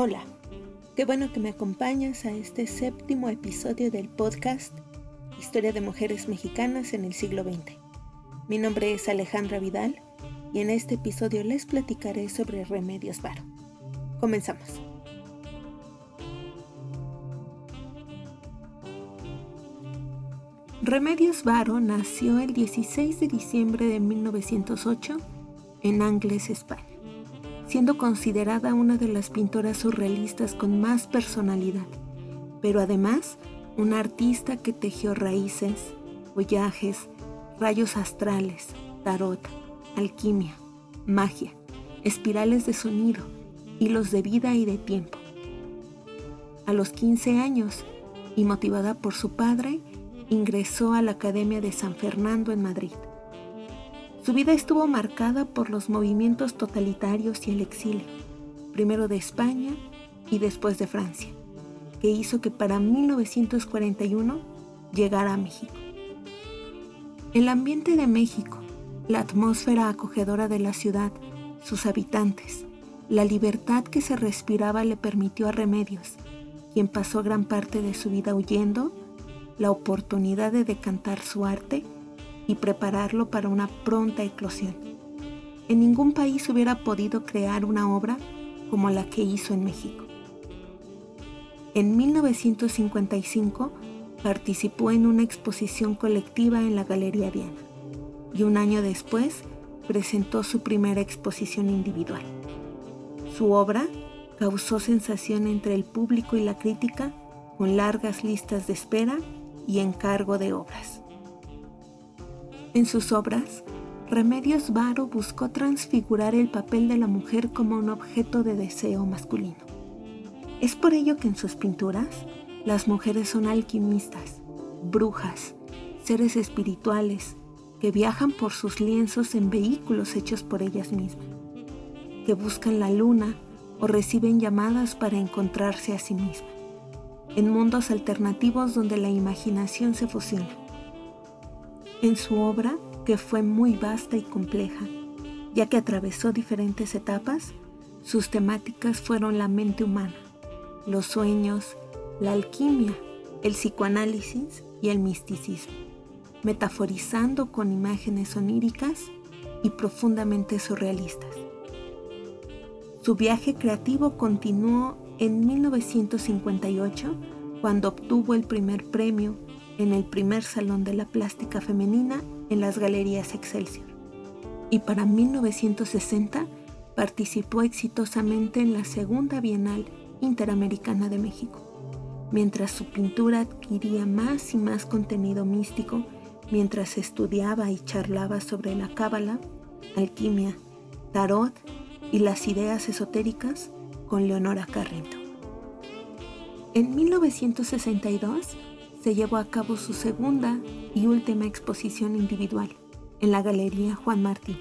Hola, qué bueno que me acompañas a este séptimo episodio del podcast Historia de Mujeres Mexicanas en el siglo XX. Mi nombre es Alejandra Vidal y en este episodio les platicaré sobre Remedios Varo. Comenzamos. Remedios Varo nació el 16 de diciembre de 1908 en Angles, España, siendo considerada una de las pintoras surrealistas con más personalidad, pero además una artista que tejió raíces, follajes, rayos astrales, tarot, alquimia, magia, espirales de sonido, hilos de vida y de tiempo. A los 15 años, y motivada por su padre, ingresó a la Academia de San Fernando en Madrid. Su vida estuvo marcada por los movimientos totalitarios y el exilio, primero de España y después de Francia, que hizo que para 1941 llegara a México. El ambiente de México, la atmósfera acogedora de la ciudad, sus habitantes, la libertad que se respiraba le permitió a Remedios, quien pasó gran parte de su vida huyendo, la oportunidad de decantar su arte y prepararlo para una pronta eclosión. En ningún país hubiera podido crear una obra como la que hizo en México. En 1955 participó en una exposición colectiva en la Galería Diana y un año después presentó su primera exposición individual. Su obra causó sensación entre el público y la crítica con largas listas de espera y encargo de obras. En sus obras, Remedios Varo buscó transfigurar el papel de la mujer como un objeto de deseo masculino. Es por ello que en sus pinturas las mujeres son alquimistas, brujas, seres espirituales que viajan por sus lienzos en vehículos hechos por ellas mismas, que buscan la luna o reciben llamadas para encontrarse a sí mismas en mundos alternativos donde la imaginación se fusiona. En su obra, que fue muy vasta y compleja, ya que atravesó diferentes etapas, sus temáticas fueron la mente humana, los sueños, la alquimia, el psicoanálisis y el misticismo, metaforizando con imágenes oníricas y profundamente surrealistas. Su viaje creativo continuó en 1958 cuando obtuvo el primer premio en el primer Salón de la Plástica Femenina en las Galerías Excelsior. Y para 1960 participó exitosamente en la Segunda Bienal Interamericana de México, mientras su pintura adquiría más y más contenido místico mientras estudiaba y charlaba sobre la cábala, alquimia, tarot y las ideas esotéricas con Leonora Carrington. En 1962 se llevó a cabo su segunda y última exposición individual en la Galería Juan Martín,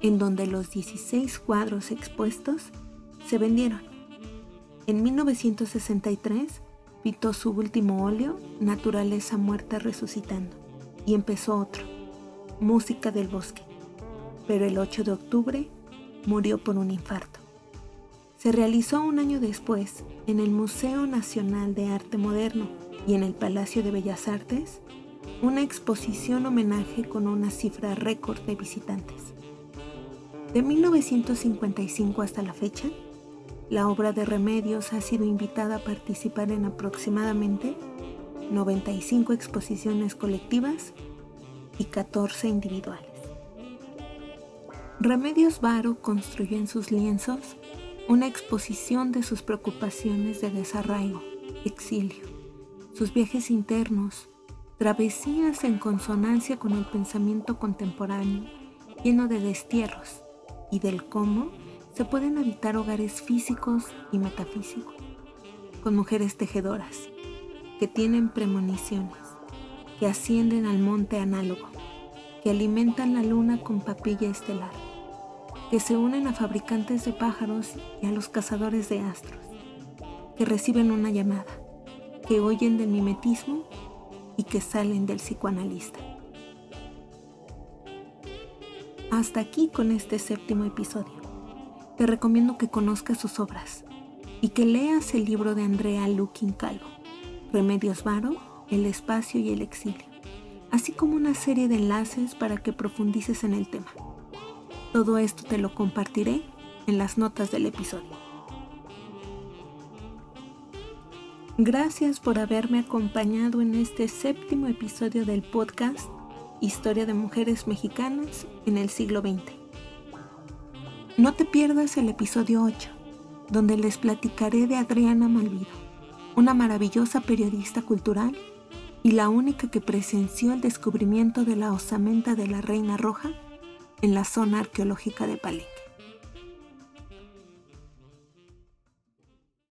en donde los 16 cuadros expuestos se vendieron. En 1963 pintó su último óleo, Naturaleza Muerta Resucitando, y empezó otro, Música del Bosque, pero el 8 de octubre murió por un infarto se realizó un año después en el Museo Nacional de Arte Moderno y en el Palacio de Bellas Artes una exposición homenaje con una cifra récord de visitantes. De 1955 hasta la fecha, la obra de Remedios ha sido invitada a participar en aproximadamente 95 exposiciones colectivas y 14 individuales. Remedios Varo construyó en sus lienzos una exposición de sus preocupaciones de desarraigo, exilio, sus viajes internos, travesías en consonancia con el pensamiento contemporáneo lleno de destierros y del cómo se pueden habitar hogares físicos y metafísicos, con mujeres tejedoras que tienen premoniciones, que ascienden al monte análogo, que alimentan la luna con papilla estelar que se unen a fabricantes de pájaros y a los cazadores de astros, que reciben una llamada, que oyen del mimetismo y que salen del psicoanalista. Hasta aquí con este séptimo episodio. Te recomiendo que conozcas sus obras y que leas el libro de Andrea Lukin Calvo, Remedios Varo, El espacio y el exilio, así como una serie de enlaces para que profundices en el tema. Todo esto te lo compartiré en las notas del episodio. Gracias por haberme acompañado en este séptimo episodio del podcast Historia de Mujeres Mexicanas en el siglo XX. No te pierdas el episodio 8 donde les platicaré de Adriana Malvido, una maravillosa periodista cultural y la única que presenció el descubrimiento de la osamenta de la Reina Roja en la zona arqueológica de Palenque.